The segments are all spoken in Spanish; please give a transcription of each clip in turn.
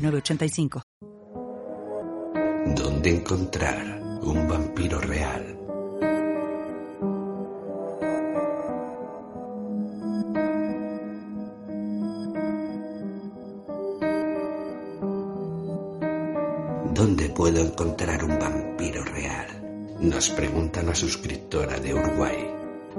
906985. ¿Dónde encontrar un vampiro real? ¿Dónde puedo encontrar un vampiro real? Nos pregunta la suscriptora de Uruguay.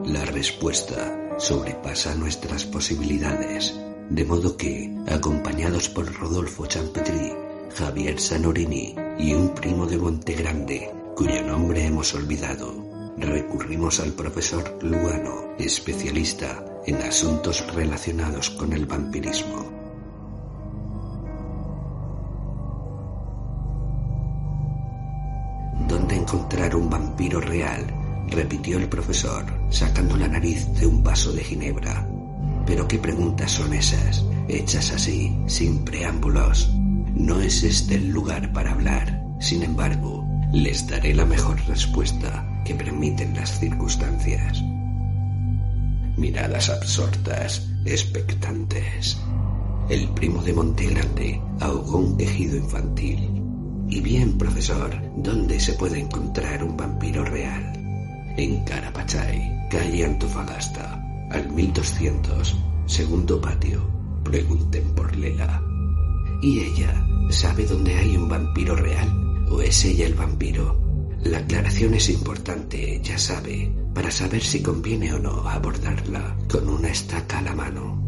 La respuesta sobrepasa nuestras posibilidades, de modo que, acompañados por Rodolfo Champetri, Javier Sanorini y un primo de Montegrande, cuyo nombre hemos olvidado, recurrimos al profesor Luano, especialista en asuntos relacionados con el vampirismo. ¿Dónde encontrar un vampiro real? repitió el profesor, sacando la nariz de un vaso de ginebra. Pero qué preguntas son esas, hechas así, sin preámbulos. No es este el lugar para hablar. Sin embargo, les daré la mejor respuesta que permiten las circunstancias. Miradas absortas, expectantes. El primo de Montegrande ahogó un quejido infantil. Y bien, profesor, ¿dónde se puede encontrar un vampiro real? En Carapachay, calle Antofagasta, al 1200, segundo patio. Pregunten por Lela. ¿Y ella sabe dónde hay un vampiro real? ¿O es ella el vampiro? La aclaración es importante, ya sabe, para saber si conviene o no abordarla con una estaca a la mano.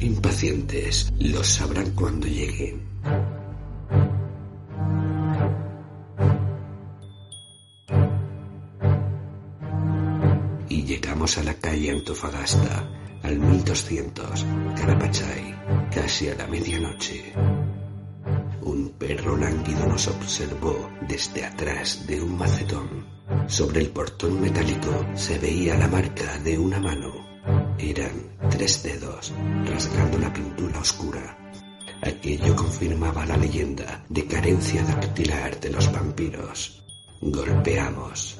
Impacientes, los sabrán cuando lleguen. A la calle Antofagasta, al 1200, Carapachay, casi a la medianoche. Un perro lánguido nos observó desde atrás de un macetón. Sobre el portón metálico se veía la marca de una mano. Eran tres dedos rasgando la pintura oscura. Aquello confirmaba la leyenda de carencia dactilar de los vampiros. Golpeamos.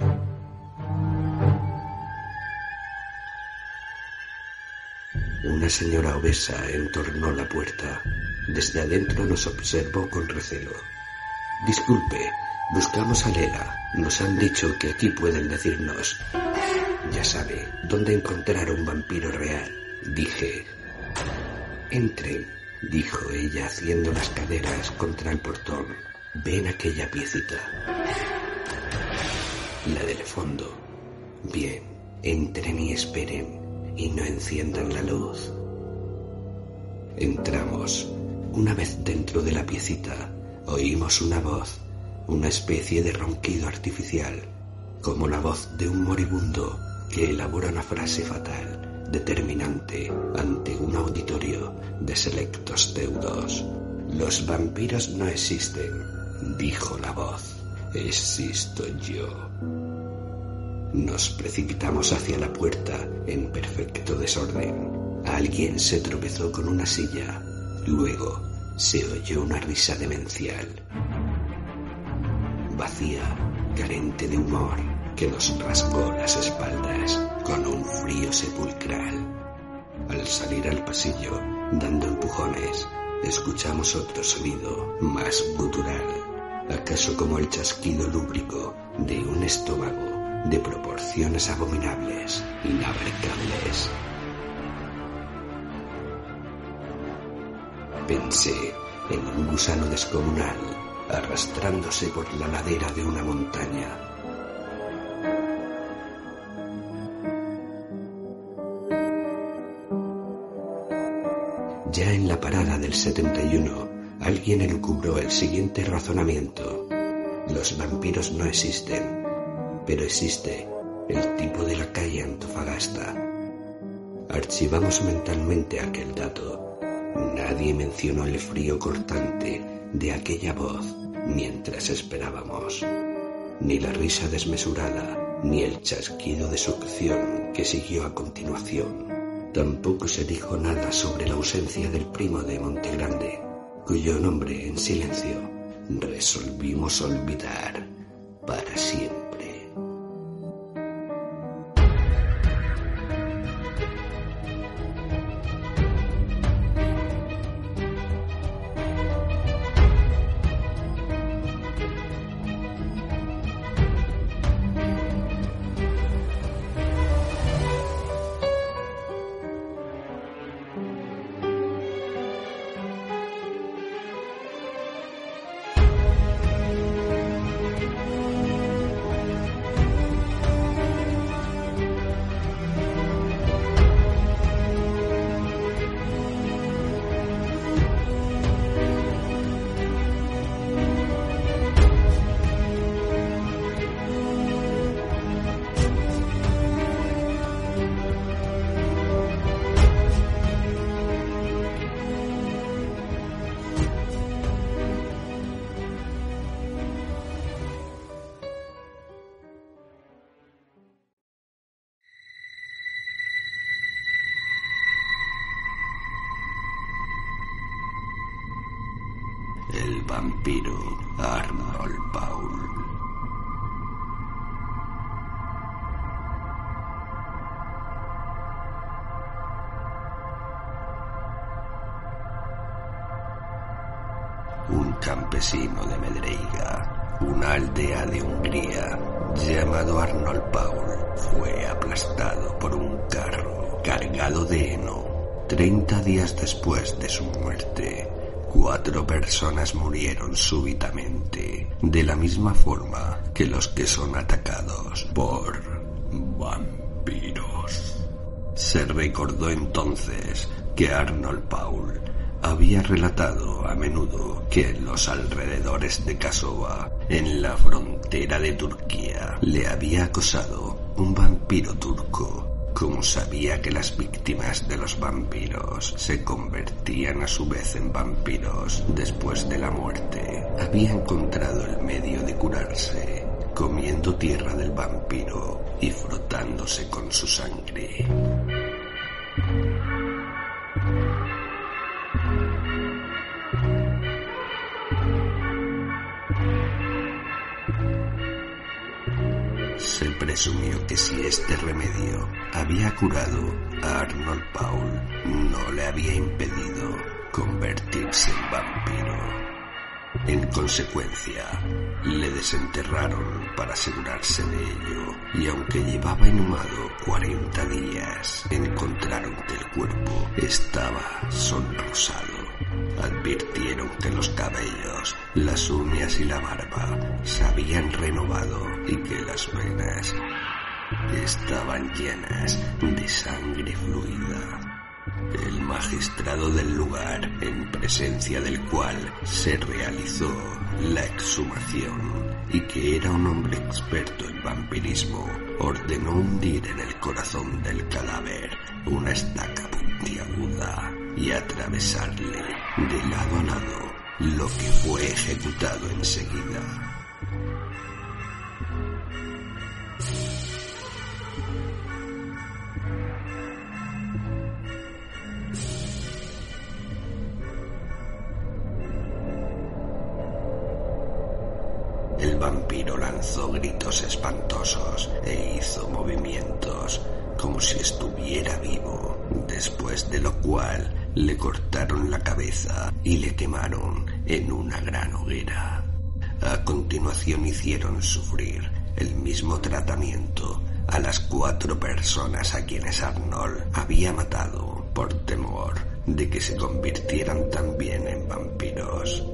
Una señora obesa entornó la puerta. Desde adentro nos observó con recelo. Disculpe, buscamos a Lela. Nos han dicho que aquí pueden decirnos. Ya sabe, dónde encontrar un vampiro real. Dije. Entren, dijo ella haciendo las caderas contra el portón. Ven aquella piecita. La del fondo. Bien, entren y esperen y no enciendan la luz. Entramos. Una vez dentro de la piecita, oímos una voz, una especie de ronquido artificial, como la voz de un moribundo que elabora una frase fatal, determinante, ante un auditorio de selectos deudos. Los vampiros no existen, dijo la voz. Existo yo. Nos precipitamos hacia la puerta en perfecto desorden. Alguien se tropezó con una silla. Luego se oyó una risa demencial. Vacía, carente de humor, que nos rasgó las espaldas con un frío sepulcral. Al salir al pasillo, dando empujones, escuchamos otro sonido más gutural, acaso como el chasquido lúbrico de un estómago de proporciones abominables, inabarcables. Pensé en un gusano descomunal arrastrándose por la ladera de una montaña. Ya en la parada del 71, alguien elucubró el siguiente razonamiento. Los vampiros no existen, pero existe el tipo de la calle Antofagasta. Archivamos mentalmente aquel dato. Nadie mencionó el frío cortante de aquella voz mientras esperábamos. Ni la risa desmesurada, ni el chasquido de succión que siguió a continuación. Tampoco se dijo nada sobre la ausencia del primo de Montegrande, cuyo nombre en silencio resolvimos olvidar para siempre. Por un carro cargado de heno 30 días después de su muerte Cuatro personas murieron súbitamente, de la misma forma que los que son atacados por vampiros. Se recordó entonces que Arnold Paul había relatado a menudo que en los alrededores de Kasova, en la frontera de Turquía, le había acosado un vampiro turco como sabía que las víctimas de los vampiros se convertían a su vez en vampiros después de la muerte, había encontrado el medio de curarse comiendo tierra del vampiro y frotándose con su sangre. Presumió que si este remedio había curado a Arnold Paul, no le había impedido convertirse en vampiro. En consecuencia, le desenterraron para asegurarse de ello, y aunque llevaba inhumado 40 días, encontraron que el cuerpo estaba sonrosado. Advirtieron que los cabellos, las uñas y la barba se habían renovado y que las venas estaban llenas de sangre fluida. El magistrado del lugar, en presencia del cual se realizó la exhumación y que era un hombre experto en vampirismo, ordenó hundir en el corazón del cadáver una estaca puntiaguda y atravesarle de lado a lado, lo que fue ejecutado enseguida. El vampiro lanzó gritos espantosos e hizo movimientos como si estuviera vivo, después de lo cual le cortaron la cabeza y le quemaron en una gran hoguera. A continuación hicieron sufrir el mismo tratamiento a las cuatro personas a quienes Arnold había matado por temor de que se convirtieran también en vampiros.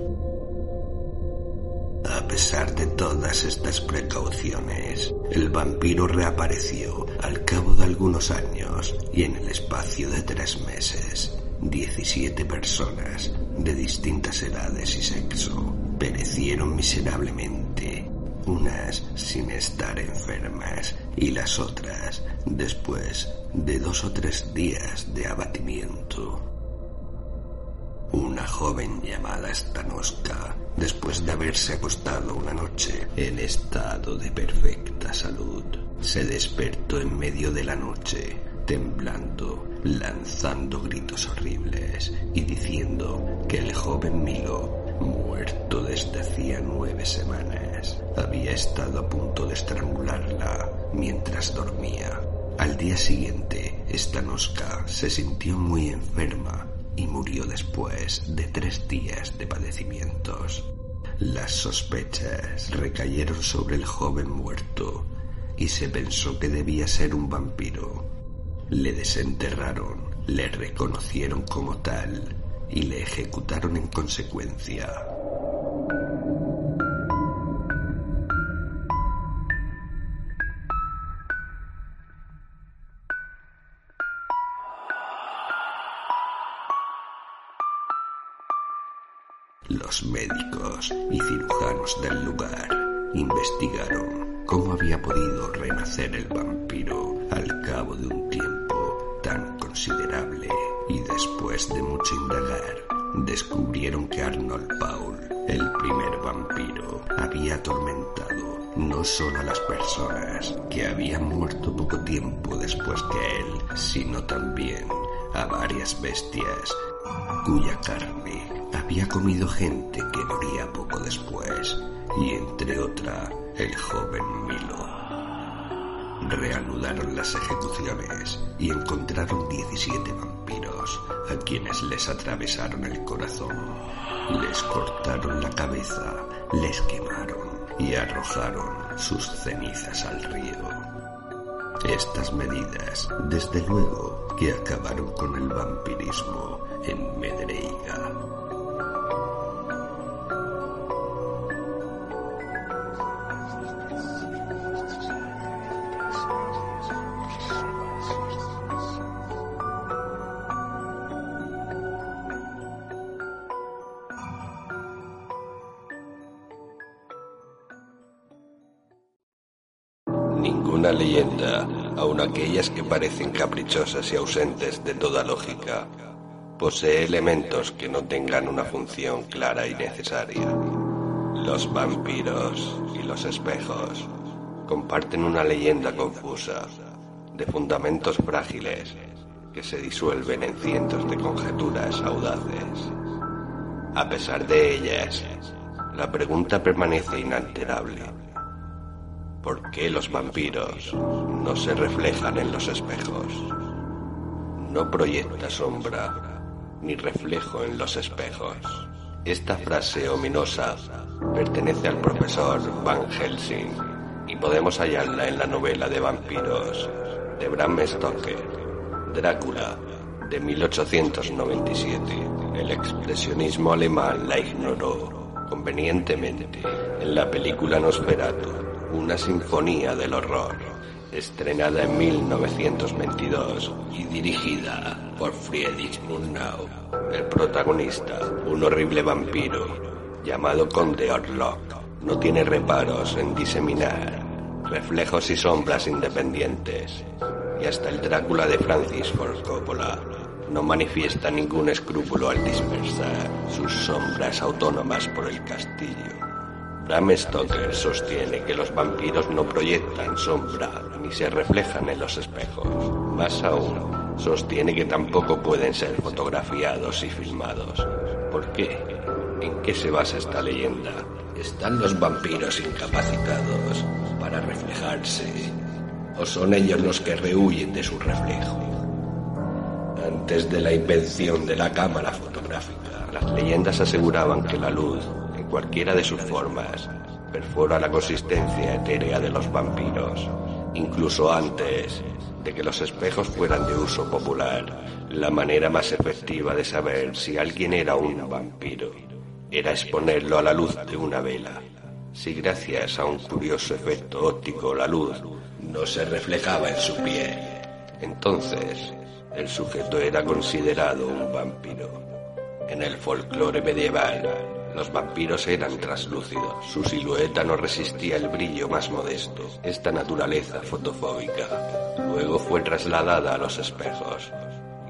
A pesar de todas estas precauciones, el vampiro reapareció al cabo de algunos años y en el espacio de tres meses, 17 personas de distintas edades y sexo perecieron miserablemente, unas sin estar enfermas y las otras después de dos o tres días de abatimiento. Una joven llamada Stanoska después de haberse acostado una noche en estado de perfecta salud. Se despertó en medio de la noche, temblando, lanzando gritos horribles y diciendo que el joven Milo, muerto desde hacía nueve semanas, había estado a punto de estrangularla mientras dormía. Al día siguiente, Stanoska se sintió muy enferma y murió después de tres días de padecimientos. Las sospechas recayeron sobre el joven muerto y se pensó que debía ser un vampiro. Le desenterraron, le reconocieron como tal y le ejecutaron en consecuencia. Y después de mucho indagar descubrieron que Arnold Paul, el primer vampiro, había atormentado no solo a las personas que habían muerto poco tiempo después que él, sino también a varias bestias cuya carne había comido gente que moría poco después, y entre otra el joven Milo. Reanudaron las ejecuciones y encontraron 17 vampiros a quienes les atravesaron el corazón, les cortaron la cabeza, les quemaron y arrojaron sus cenizas al río. Estas medidas, desde luego, que acabaron con el vampirismo en Medreiga. Ninguna leyenda, aun aquellas que parecen caprichosas y ausentes de toda lógica, posee elementos que no tengan una función clara y necesaria. Los vampiros y los espejos comparten una leyenda confusa, de fundamentos frágiles, que se disuelven en cientos de conjeturas audaces. A pesar de ellas, la pregunta permanece inalterable. ¿Por qué los vampiros no se reflejan en los espejos? No proyecta sombra ni reflejo en los espejos. Esta frase ominosa pertenece al profesor Van Helsing y podemos hallarla en la novela de vampiros de Bram Stoker, Drácula, de 1897. El expresionismo alemán la ignoró convenientemente en la película Nosferatu, una sinfonía del horror, estrenada en 1922 y dirigida por Friedrich Murnau. El protagonista, un horrible vampiro llamado Conde Orlok, no tiene reparos en diseminar reflejos y sombras independientes, y hasta el Drácula de Francis Ford Coppola no manifiesta ningún escrúpulo al dispersar sus sombras autónomas por el castillo. Bram Stoker sostiene que los vampiros no proyectan sombra ni se reflejan en los espejos. Más aún, sostiene que tampoco pueden ser fotografiados y filmados. ¿Por qué? ¿En qué se basa esta leyenda? ¿Están los vampiros incapacitados para reflejarse? ¿O son ellos los que rehuyen de su reflejo? Antes de la invención de la cámara fotográfica, las leyendas aseguraban que la luz, cualquiera de sus formas, perfora la consistencia etérea de los vampiros. Incluso antes de que los espejos fueran de uso popular, la manera más efectiva de saber si alguien era un vampiro era exponerlo a la luz de una vela. Si gracias a un curioso efecto óptico la luz no se reflejaba en su piel, entonces el sujeto era considerado un vampiro. En el folclore medieval, los vampiros eran traslúcidos. Su silueta no resistía el brillo más modesto. Esta naturaleza fotofóbica luego fue trasladada a los espejos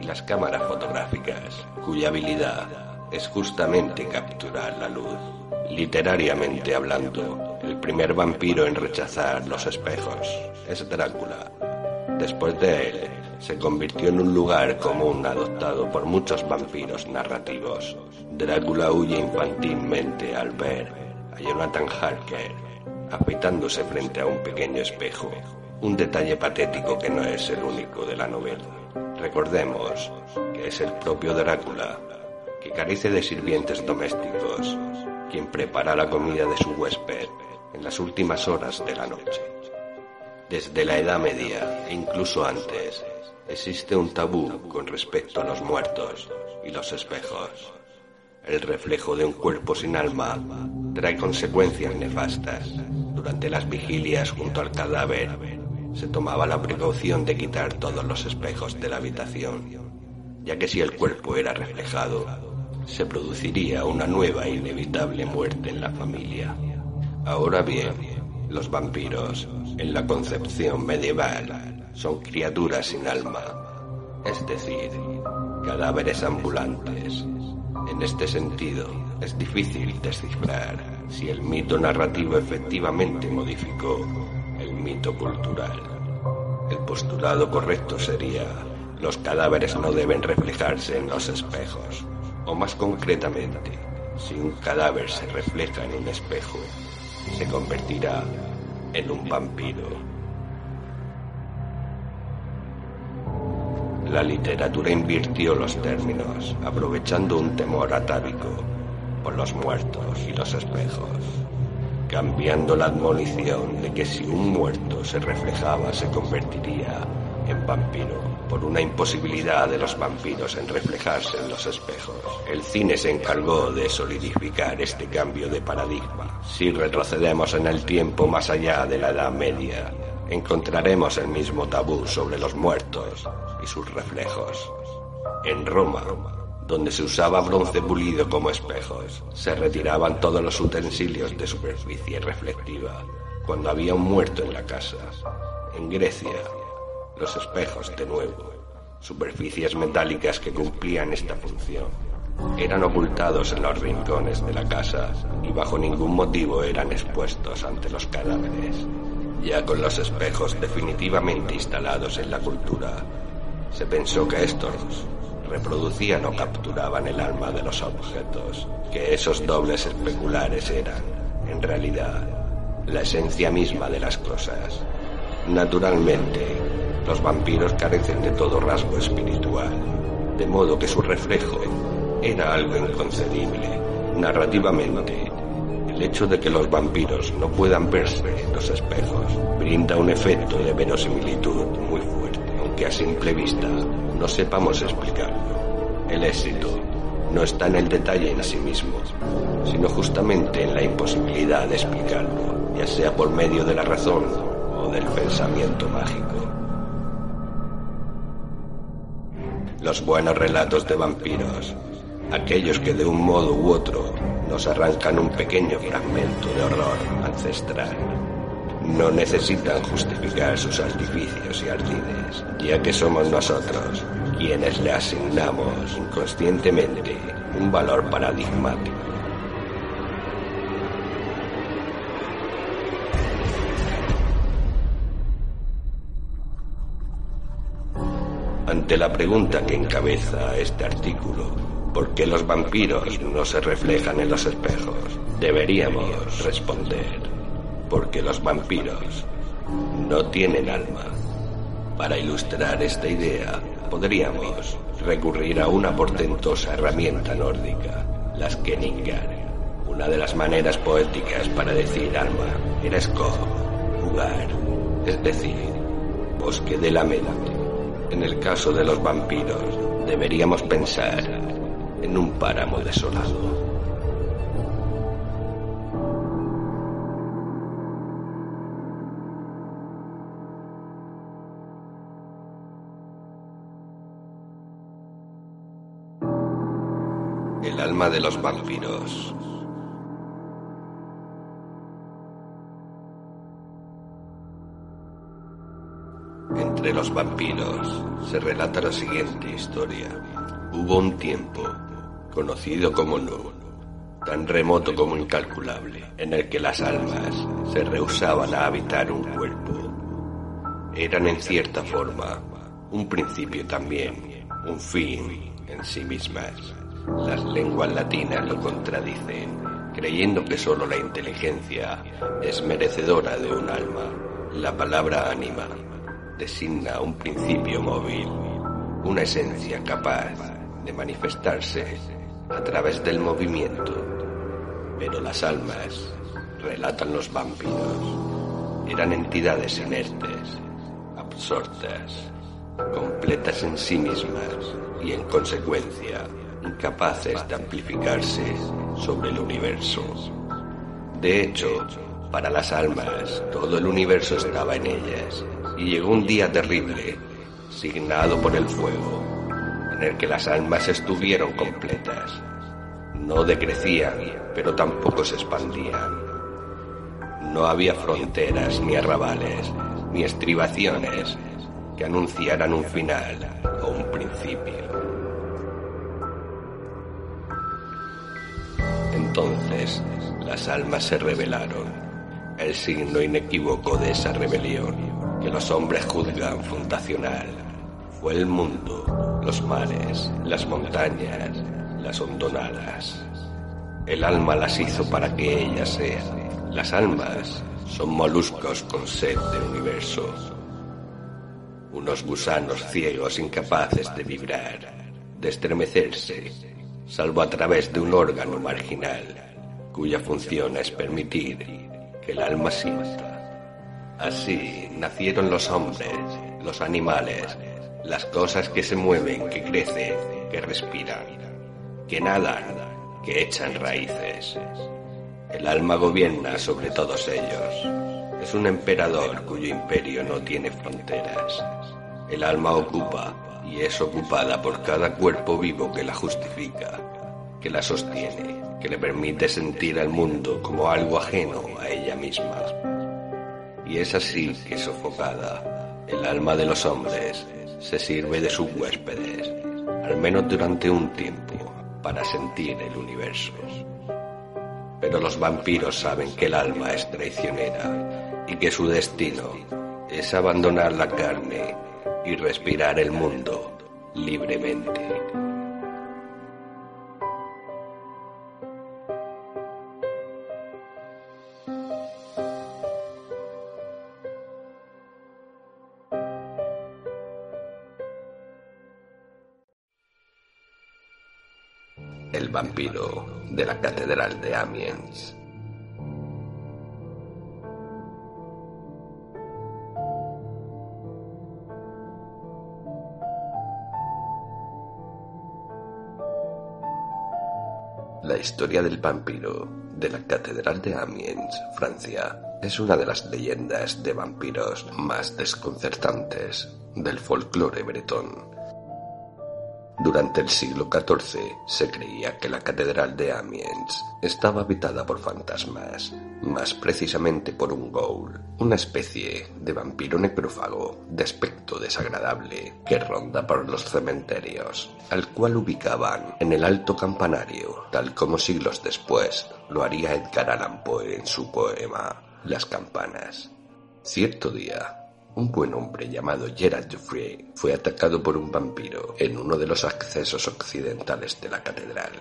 y las cámaras fotográficas, cuya habilidad es justamente capturar la luz. Literariamente hablando, el primer vampiro en rechazar los espejos es Drácula. Después de él, se convirtió en un lugar común adoptado por muchos vampiros narrativos. Drácula huye infantilmente al ver a Jonathan Harker afeitándose frente a un pequeño espejo, un detalle patético que no es el único de la novela. Recordemos que es el propio Drácula, que carece de sirvientes domésticos, quien prepara la comida de su huésped en las últimas horas de la noche. Desde la Edad Media e incluso antes, existe un tabú con respecto a los muertos y los espejos. El reflejo de un cuerpo sin alma trae consecuencias nefastas. Durante las vigilias junto al cadáver se tomaba la precaución de quitar todos los espejos de la habitación, ya que si el cuerpo era reflejado, se produciría una nueva e inevitable muerte en la familia. Ahora bien, los vampiros, en la concepción medieval, son criaturas sin alma, es decir, cadáveres ambulantes. En este sentido, es difícil descifrar si el mito narrativo efectivamente modificó el mito cultural. El postulado correcto sería, los cadáveres no deben reflejarse en los espejos, o más concretamente, si un cadáver se refleja en un espejo, se convertirá en un vampiro. La literatura invirtió los términos, aprovechando un temor atávico por los muertos y los espejos, cambiando la admonición de que si un muerto se reflejaba se convertiría en vampiro por una imposibilidad de los vampiros en reflejarse en los espejos. El cine se encargó de solidificar este cambio de paradigma. Si retrocedemos en el tiempo más allá de la Edad Media, encontraremos el mismo tabú sobre los muertos y sus reflejos. En Roma, donde se usaba bronce pulido como espejos, se retiraban todos los utensilios de superficie reflectiva cuando había un muerto en la casa. En Grecia, los espejos de nuevo, superficies metálicas que cumplían esta función. Eran ocultados en los rincones de la casa y bajo ningún motivo eran expuestos ante los cadáveres. Ya con los espejos definitivamente instalados en la cultura, se pensó que estos reproducían o capturaban el alma de los objetos, que esos dobles especulares eran, en realidad, la esencia misma de las cosas. Naturalmente, los vampiros carecen de todo rasgo espiritual, de modo que su reflejo era algo inconcebible. Narrativamente, el hecho de que los vampiros no puedan verse en los espejos brinda un efecto de verosimilitud muy fuerte, aunque a simple vista no sepamos explicarlo. El éxito no está en el detalle en sí mismo, sino justamente en la imposibilidad de explicarlo, ya sea por medio de la razón o del pensamiento mágico. Los buenos relatos de vampiros, aquellos que de un modo u otro nos arrancan un pequeño fragmento de horror ancestral. No necesitan justificar sus artificios y ardides, ya que somos nosotros quienes le asignamos inconscientemente un valor paradigmático. Ante la pregunta que encabeza este artículo, ¿por qué los vampiros no se reflejan en los espejos? Deberíamos responder, porque los vampiros no tienen alma. Para ilustrar esta idea, podríamos recurrir a una portentosa herramienta nórdica, las Kenningar. Una de las maneras poéticas para decir alma era skog, jugar, es decir, bosque de la mente. En el caso de los vampiros, deberíamos pensar en un páramo desolado. El alma de los vampiros Entre los vampiros se relata la siguiente historia. Hubo un tiempo, conocido como Nu, tan remoto como incalculable, en el que las almas se rehusaban a habitar un cuerpo. Eran en cierta forma un principio también, un fin en sí mismas. Las lenguas latinas lo contradicen, creyendo que sólo la inteligencia es merecedora de un alma. La palabra ánima designa un principio móvil, una esencia capaz de manifestarse a través del movimiento. Pero las almas, relatan los vampiros, eran entidades inertes, absortas, completas en sí mismas y en consecuencia incapaces de amplificarse sobre el universo. De hecho, para las almas, todo el universo estaba en ellas, y llegó un día terrible, signado por el fuego, en el que las almas estuvieron completas. No decrecían, pero tampoco se expandían. No había fronteras, ni arrabales, ni estribaciones que anunciaran un final o un principio. Entonces las almas se rebelaron, el signo inequívoco de esa rebelión que los hombres juzgan fundacional. Fue el mundo, los mares, las montañas, las hondonadas. El alma las hizo para que ellas sean. Las almas son moluscos con sed del universo. Unos gusanos ciegos incapaces de vibrar, de estremecerse, salvo a través de un órgano marginal, cuya función es permitir que el alma sienta. Así nacieron los hombres, los animales, las cosas que se mueven, que crecen, que respiran, que nadan, que echan raíces. El alma gobierna sobre todos ellos. Es un emperador cuyo imperio no tiene fronteras. El alma ocupa y es ocupada por cada cuerpo vivo que la justifica, que la sostiene, que le permite sentir al mundo como algo ajeno a ella misma. Y es así que sofocada, el alma de los hombres se sirve de sus huéspedes, al menos durante un tiempo, para sentir el universo. Pero los vampiros saben que el alma es traicionera y que su destino es abandonar la carne y respirar el mundo libremente. Vampiro de la Catedral de Amiens. La historia del vampiro de la Catedral de Amiens, Francia, es una de las leyendas de vampiros más desconcertantes del folclore bretón. Durante el siglo XIV se creía que la catedral de Amiens estaba habitada por fantasmas, más precisamente por un ghoul, una especie de vampiro necrófago de aspecto desagradable que ronda por los cementerios, al cual ubicaban en el alto campanario, tal como siglos después lo haría Edgar Allan Poe en su poema Las campanas. Cierto día, un buen hombre llamado Gerard Dufresne fue atacado por un vampiro en uno de los accesos occidentales de la catedral.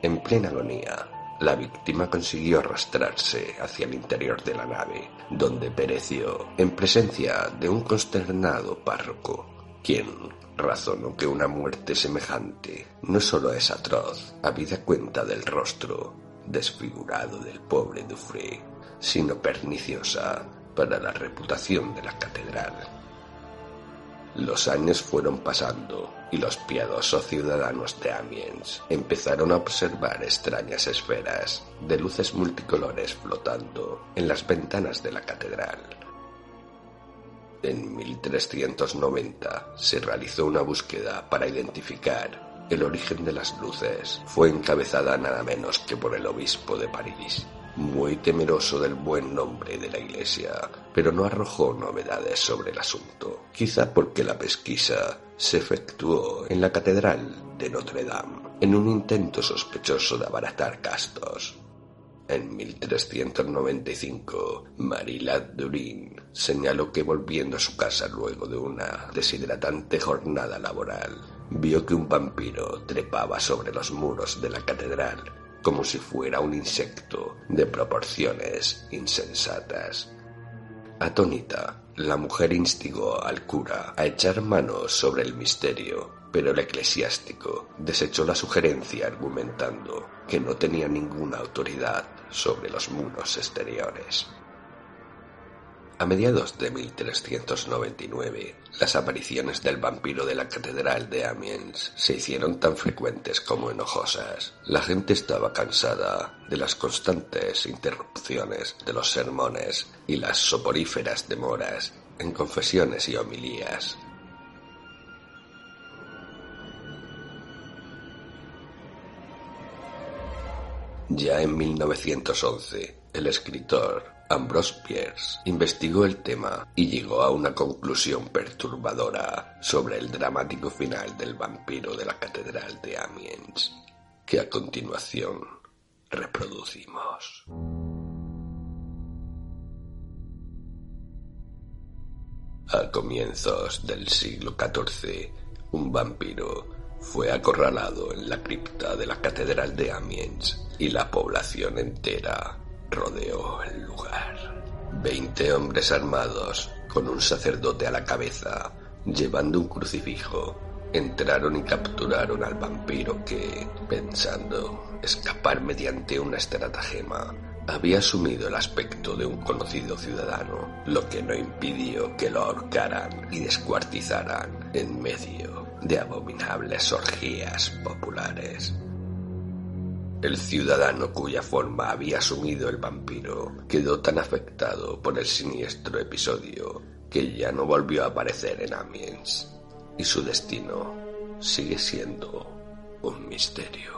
En plena agonía, la víctima consiguió arrastrarse hacia el interior de la nave, donde pereció en presencia de un consternado párroco, quien razonó que una muerte semejante no solo es atroz, habida cuenta del rostro desfigurado del pobre Dufresne, sino perniciosa para la reputación de la catedral. Los años fueron pasando y los piadosos ciudadanos de Amiens empezaron a observar extrañas esferas de luces multicolores flotando en las ventanas de la catedral. En 1390 se realizó una búsqueda para identificar el origen de las luces. Fue encabezada nada menos que por el obispo de París, muy temeroso del buen nombre de la Iglesia, pero no arrojó novedades sobre el asunto, quizá porque la pesquisa se efectuó en la Catedral de Notre Dame, en un intento sospechoso de abaratar gastos. En 1395, Marilad Durin señaló que volviendo a su casa luego de una deshidratante jornada laboral, vio que un vampiro trepaba sobre los muros de la catedral como si fuera un insecto de proporciones insensatas. Atónita, la mujer instigó al cura a echar manos sobre el misterio pero el eclesiástico desechó la sugerencia argumentando que no tenía ninguna autoridad sobre los muros exteriores. A mediados de 1399, las apariciones del vampiro de la catedral de Amiens se hicieron tan frecuentes como enojosas. La gente estaba cansada de las constantes interrupciones de los sermones y las soporíferas demoras en confesiones y homilías Ya en 1911, el escritor Ambrose Pierce investigó el tema y llegó a una conclusión perturbadora sobre el dramático final del vampiro de la Catedral de Amiens, que a continuación reproducimos. A comienzos del siglo XIV, un vampiro fue acorralado en la cripta de la Catedral de Amiens y la población entera rodeó el lugar. Veinte hombres armados, con un sacerdote a la cabeza, llevando un crucifijo, entraron y capturaron al vampiro que, pensando escapar mediante una estratagema, había asumido el aspecto de un conocido ciudadano, lo que no impidió que lo ahorcaran y descuartizaran en medio de abominables orgías populares. El ciudadano cuya forma había asumido el vampiro quedó tan afectado por el siniestro episodio que ya no volvió a aparecer en Amiens y su destino sigue siendo un misterio.